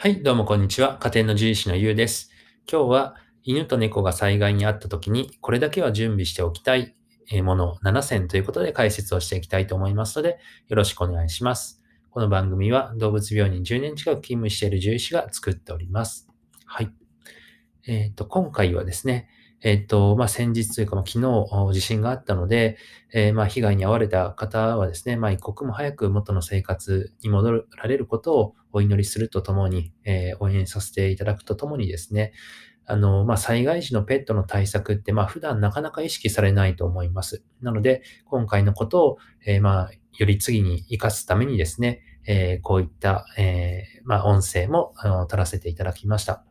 はい、どうもこんにちは。家庭の獣医師のゆうです。今日は犬と猫が災害にあった時にこれだけは準備しておきたいもの7選ということで解説をしていきたいと思いますのでよろしくお願いします。この番組は動物病院に10年近く勤務している獣医師が作っております。はい。えっ、ー、と、今回はですね、えっと、まあ、先日というか、まあ、昨日地震があったので、えー、まあ、被害に遭われた方はですね、まあ、一刻も早く元の生活に戻られることをお祈りするとともに、えー、応援させていただくとともにですね、あの、まあ、災害時のペットの対策って、まあ、普段なかなか意識されないと思います。なので、今回のことを、えー、まあ、より次に活かすためにですね、えー、こういった、えー、まあ、音声もあの取らせていただきました。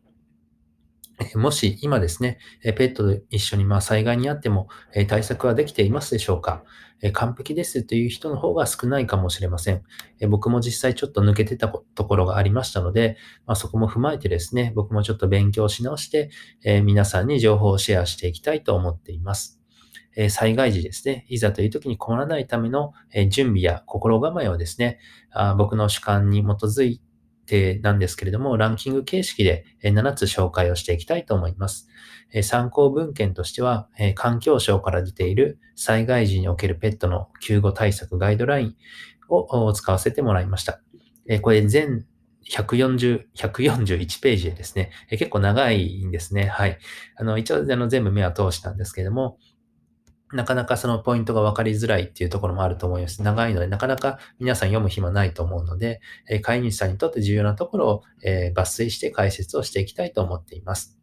もし今ですね、ペットと一緒にま災害にあっても対策はできていますでしょうか？完璧ですという人の方が少ないかもしれません。僕も実際ちょっと抜けてたところがありましたので、ま、そこも踏まえてですね、僕もちょっと勉強し直して、皆さんに情報をシェアしていきたいと思っています。災害時ですね、いざという時に困らないための準備や心構えをですね、僕の主観に基づい定なんですけれども、ランキング形式で7つ紹介をしていきたいと思います。参考文献としては、環境省から出ている災害時におけるペットの救護対策ガイドラインを使わせてもらいました。これ全140、141ページでですね、結構長いんですね。はい。あの、一応あの全部目は通したんですけれども、なかなかそのポイントが分かりづらいっていうところもあると思います。長いので、なかなか皆さん読む暇ないと思うので、え飼い主さんにとって重要なところを、え抜粋して解説をしていきたいと思っています。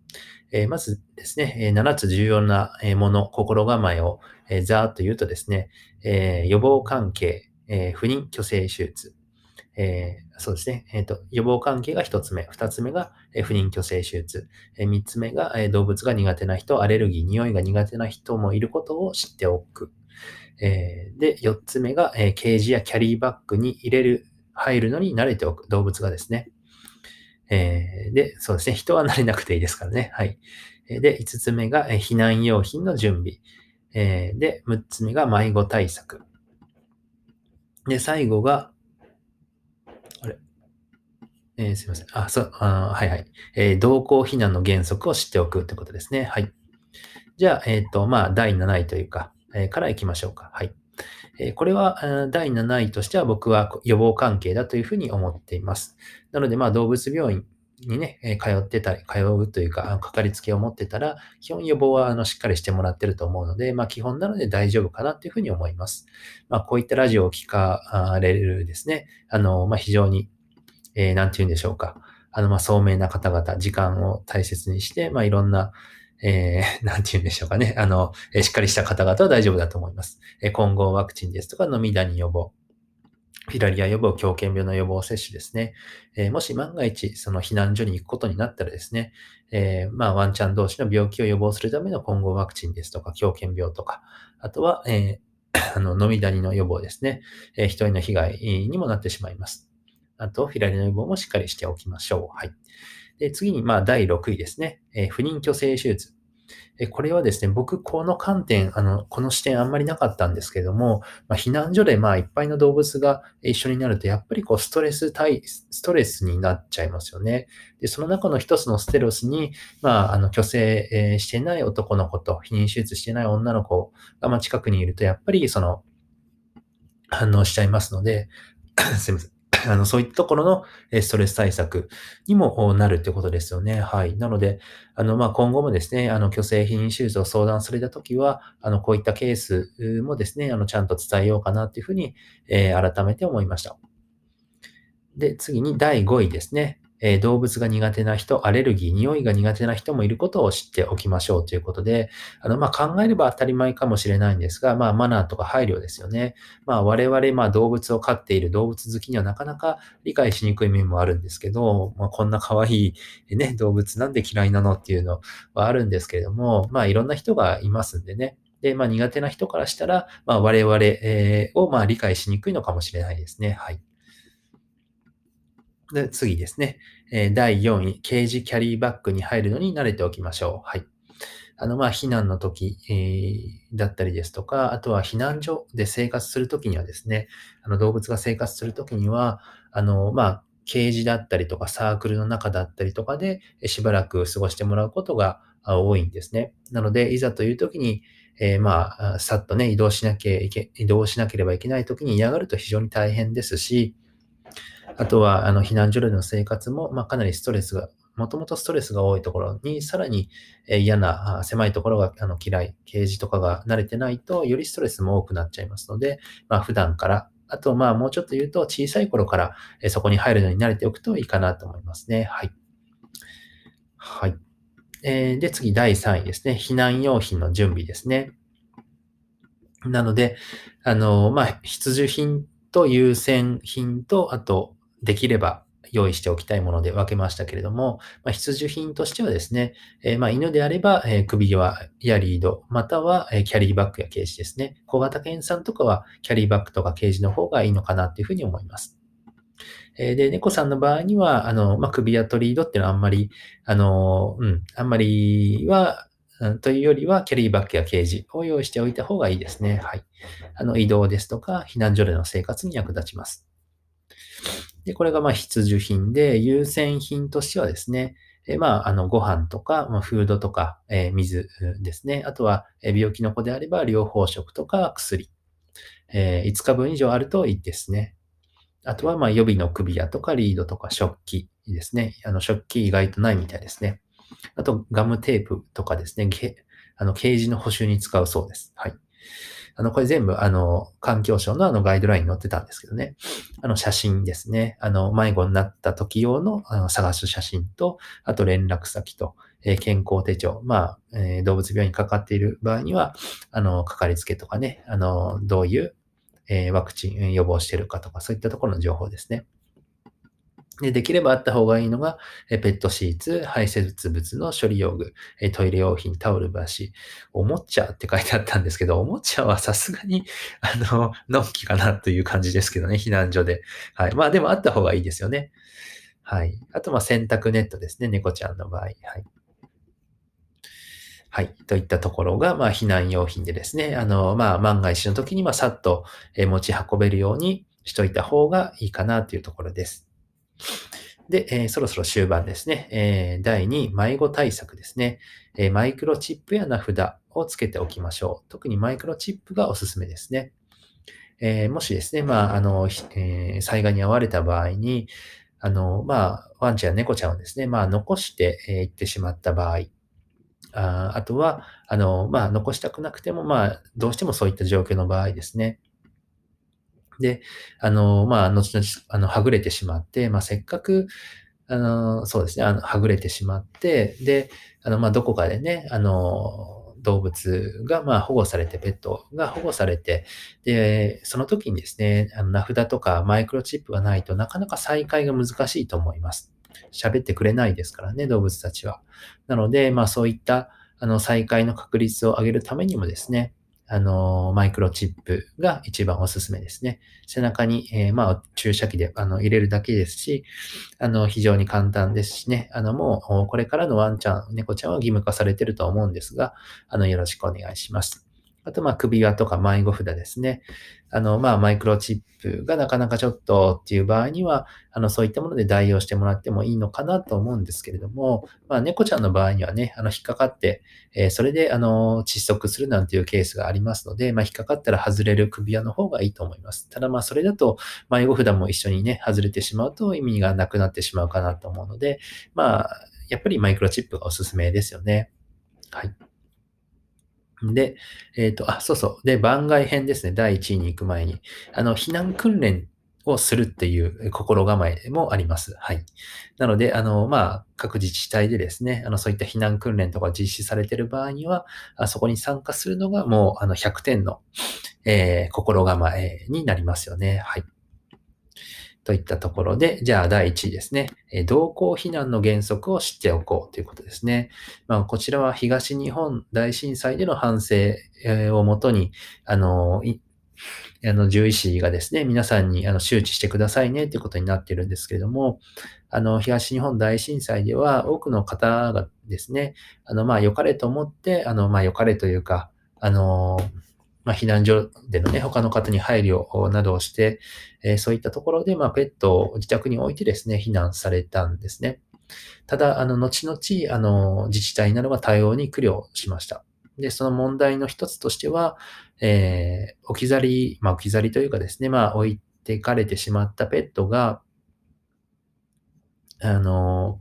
えまずですね、え7つ重要なもの、心構えを、えざーっと言うとですね、え予防関係、え不妊去勢手術、えー、そうですね。え、ー、と、予防関係が一つ目。二つ目が、えー、不妊去勢手術。えー、三つ目が、えー、動物が苦手な人、アレルギー、匂いが苦手な人もいることを知っておく。えー、で、四つ目が、えー、ケージやキャリーバッグに入れる、入るのに慣れておく。動物がですね。えー、で、そうですね。人は慣れなくていいですからね。はい。で、五つ目が、えー、避難用品の準備。えー、で、六つ目が迷子対策。で、最後が、えー、すいません。あ、そう、あはいはい。えー、同行避難の原則を知っておくってことですね。はい。じゃあ、えっ、ー、と、まあ、第7位というか、えー、から行きましょうか。はい。えー、これは、第7位としては僕は予防関係だというふうに思っています。なので、まあ、動物病院にね、え通ってたり、通うというか、かかりつけを持ってたら、基本予防はあのしっかりしてもらってると思うので、まあ基本なので大丈夫かなっていうふうに思います。まあこういったラジオを聞かれるですね、あの、まあ非常にえー、なんて言うんでしょうか。あの、ま、聡明な方々、時間を大切にして、まあ、いろんな、えー、なんて言うんでしょうかね。あの、え、しっかりした方々は大丈夫だと思います。えー、混合ワクチンですとか、飲みダニ予防。フィラリア予防、狂犬病の予防接種ですね。えー、もし万が一、その避難所に行くことになったらですね、えー、まあ、ワンちゃん同士の病気を予防するための混合ワクチンですとか、狂犬病とか、あとは、えー、あの、飲みダニの予防ですね。えー、人への被害にもなってしまいます。あと、フィラリの予防もしっかりしておきましょう。はい。で、次に、まあ、第6位ですね。えー、不妊去勢手術。えこれはですね、僕、この観点、あの、この視点あんまりなかったんですけども、まあ、避難所で、まあ、いっぱいの動物が一緒になると、やっぱりこう、ストレス対、ストレスになっちゃいますよね。で、その中の一つのステロスに、まあ、あの、虚勢、え、してない男の子と、避妊手術してない女の子が、まあ、近くにいると、やっぱり、その、反応しちゃいますので、すいません。あの、そういったところのストレス対策にもなるってことですよね。はい。なので、あの、ま、今後もですね、あの、虚勢避妊手術を相談されたときは、あの、こういったケースもですね、あの、ちゃんと伝えようかなっていうふうに、えー、改めて思いました。で、次に第5位ですね。え動物が苦手な人、アレルギー、匂いが苦手な人もいることを知っておきましょうということで、あの、まあ、考えれば当たり前かもしれないんですが、まあ、マナーとか配慮ですよね。まあ、我々、まあ、動物を飼っている動物好きにはなかなか理解しにくい面もあるんですけど、まあ、こんな可愛いね、動物なんで嫌いなのっていうのはあるんですけれども、まあ、いろんな人がいますんでね。で、まあ、苦手な人からしたら、まあ、我々、え、を、まあ、理解しにくいのかもしれないですね。はい。で、次ですね。え第4位、ケージキャリーバッグに入るのに慣れておきましょう。はい。あの、まあ、避難の時、えー、だったりですとか、あとは避難所で生活するときにはですね、あの、動物が生活するときには、あの、まあ、ケージだったりとかサークルの中だったりとかでしばらく過ごしてもらうことが多いんですね。なので、いざという時に、えー、まあ、さっとね、移動しなきゃいけ、移動しなければいけない時に嫌がると非常に大変ですし、あとは、あの、避難所での生活も、まあ、かなりストレスが、もともとストレスが多いところに、さらに、嫌な、狭いところがあの嫌い、ケージとかが慣れてないと、よりストレスも多くなっちゃいますので、まあ、普段から、あと、まあ、もうちょっと言うと、小さい頃から、そこに入るのに慣れておくといいかなと思いますね。はい。はい。えー、で、次、第3位ですね。避難用品の準備ですね。なので、あの、まあ、必需品と優先品と、あと、できれば用意しておきたいもので分けましたけれども、まあ、必需品としてはですね、えー、ま犬であれば、えー、首輪やリード、または、え、キャリーバッグやケージですね。小型犬さんとかはキャリーバッグとかケージの方がいいのかなというふうに思います。えで、猫さんの場合には、あの、まあ、首輪とリードっていうのはあんまり、あの、うん、あんまりは、というよりは、キャリーバッグやケージを用意しておいた方がいいですね。はい。あの、移動ですとか、避難所での生活に役立ちます。で、これがまあ必需品で、優先品としてはですね、えまあ、あの、ご飯とか、まあ、フードとか、えー、水ですね。あとは、え病気の子であれば、療法食とか薬。えー、5日分以上あるといいですね。あとは、まあ、予備の首輪とかリードとか食器ですね。あの、食器意外とないみたいですね。あと、ガムテープとかですね。あの、ケージの補修に使うそうです。はい。あの、これ全部、あの、環境省のあのガイドラインに載ってたんですけどね。あの、写真ですね。あの、迷子になった時用のあの探す写真と、あと連絡先と、え、健康手帳。まあ、え、動物病院にかかっている場合には、あの、かかりつけとかね、あの、どういう、え、ワクチン予防してるかとか、そういったところの情報ですね。で、できればあった方がいいのが、ペットシーツ、排泄物の処理用具、トイレ用品、タオルブラシ、おもちゃって書いてあったんですけど、おもちゃはさすがに、あの、のんきかなという感じですけどね、避難所で。はい。まあでもあった方がいいですよね。はい。あと、まあ洗濯ネットですね、猫ちゃんの場合。はい。はい。といったところが、まあ、避難用品でですね、あの、まあ、万が一の時に、まあ、さっと持ち運べるようにしといた方がいいかなというところです。で、えー、そろそろ終盤ですね。えー、第2、迷子対策ですね、えー、マイクロチップや名札をつけておきましょう。特にマイクロチップがおすすめですね。えもしですね、まあ、あの、え災害に遭われた場合に、あの、まあ、ワンちゃん、猫ちゃんをですね、まあ、残してい、えってしまった場合、ああとは、あの、まあ、残したくなくても、まあ、どうしてもそういった状況の場合ですね、で、あの、まあ、後々、あの、はぐれてしまって、まあ、せっかく、あの、そうですね、あの、はぐれてしまって、で、あの、まあ、どこかでね、あの、動物が、まあ、保護されて、ペットが保護されて、で、その時にですね、あの名札とかマイクロチップがないとなかなか再会が難しいと思います。喋ってくれないですからね、動物たちは。なので、まあ、そういった、あの、再会の確率を上げるためにもですね、あの、マイクロチップが一番おすすめですね。背中に、えー、まあ、注射器であの入れるだけですし、あの、非常に簡単ですしね、あの、もう、これからのワンちゃん、猫ちゃんは義務化されてると思うんですが、あの、よろしくお願いします。あと、ま、首輪とか迷子札ですね。あの、ま、マイクロチップがなかなかちょっとっていう場合には、あの、そういったもので代用してもらってもいいのかなと思うんですけれども、まあ、猫ちゃんの場合にはね、あの、引っかかって、えー、それで、あの、窒息するなんていうケースがありますので、まあ、引っかかったら外れる首輪の方がいいと思います。ただ、ま、それだと、迷子札も一緒にね、外れてしまうと意味がなくなってしまうかなと思うので、まあ、やっぱりマイクロチップがおすすめですよね。はい。で、えっ、ー、と、あ、そうそう。で、番外編ですね。第1位に行く前に。あの、避難訓練をするっていう心構えもあります。はい。なので、あの、まあ、各自治体でですね、あの、そういった避難訓練とか実施されている場合には、あそこに参加するのがもう、あの、100点の、えー、心構えになりますよね。はい。といったところで、じゃあ第1位ですね。同行避難の原則を知っておこうということですね。まあ、こちらは東日本大震災での反省をもとに、あの、あの、獣医師がですね、皆さんにあの周知してくださいねということになっているんですけれども、あの、東日本大震災では多くの方がですね、あの、まあ、良かれと思って、あの、まあ、良かれというか、あの、まあ、避難所でのね、他の方に配慮などをして、えー、そういったところで、まあ、ペットを自宅に置いてですね、避難されたんですね。ただ、あの、後々、あの、自治体などが対応に苦慮しました。で、その問題の一つとしては、えー、置き去り、まあ、置き去りというかですね、まあ、置いてかれてしまったペットが、あの、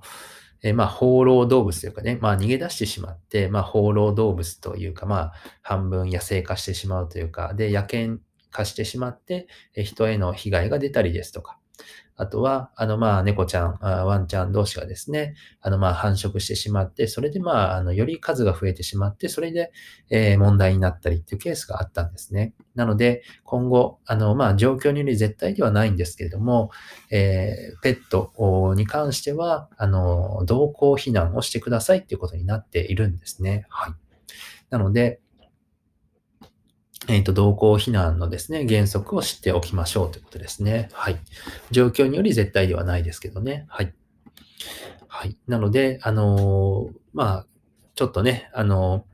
えー、まあ、放浪動物というかね、まあ、逃げ出してしまって、まあ、放浪動物というか、まあ、半分野生化してしまうというか、で、野犬化してしまって、人への被害が出たりですとか、あとは、あの、まあ、猫ちゃん、ワンちゃん同士がですね、あの、まあ、繁殖してしまって、それで、まあ、あの、より数が増えてしまって、それで、え、問題になったりっていうケースがあったんですね。なので、今後、あの、まあ、状況により絶対ではないんですけれども、えー、ペットに関しては、あの、同行避難をしてくださいっていうことになっているんですね。はい。なので、えっ、と、同行避難のですね、原則を知っておきましょうということですね。はい。状況により絶対ではないですけどね。はい。はい。なので、あのー、まあ、ちょっとね、あのー、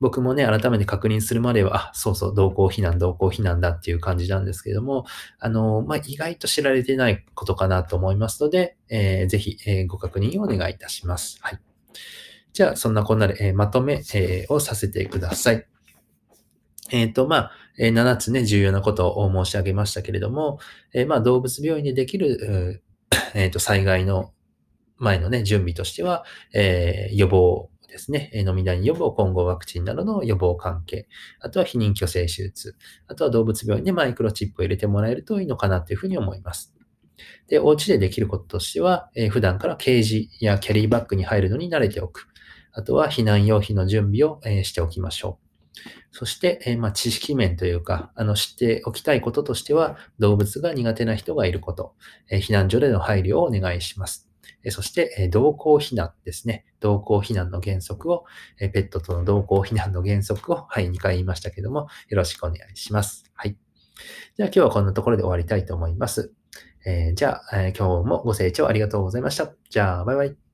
僕もね、改めて確認するまでは、あ、そうそう、同行避難、同行避難だっていう感じなんですけども、あの、まあ、意外と知られてないことかなと思いますので、えー、ぜひ、え、ご確認をお願いいたします。はい。じゃあ、そんなこんなで、え、まとめ、え、をさせてください。えっ、ー、と、まあ、え7つね、重要なことを申し上げましたけれども、えー、まあ、動物病院でできる、えっ、ー、と、災害の前のね、準備としては、え予防ですね、飲みダ予防、混合ワクチンなどの予防関係、あとは避妊去勢手術、あとは動物病院でマイクロチップを入れてもらえるといいのかなというふうに思います。で、お家でできることとしては、え普段からケージやキャリーバッグに入るのに慣れておく。あとは避難用品の準備を、えしておきましょう。そして、えー、まあ、知識面というか、あの、知っておきたいこととしては、動物が苦手な人がいること、えー、避難所での配慮をお願いします。えそして、え同行避難ですね。同行避難の原則を、えペットとの同行避難の原則を、はい、2回言いましたけども、よろしくお願いします。はい。じゃあ今日はこんなところで終わりたいと思います。え、じゃあ、え、今日もご清聴ありがとうございました。じゃあ、バイバイ。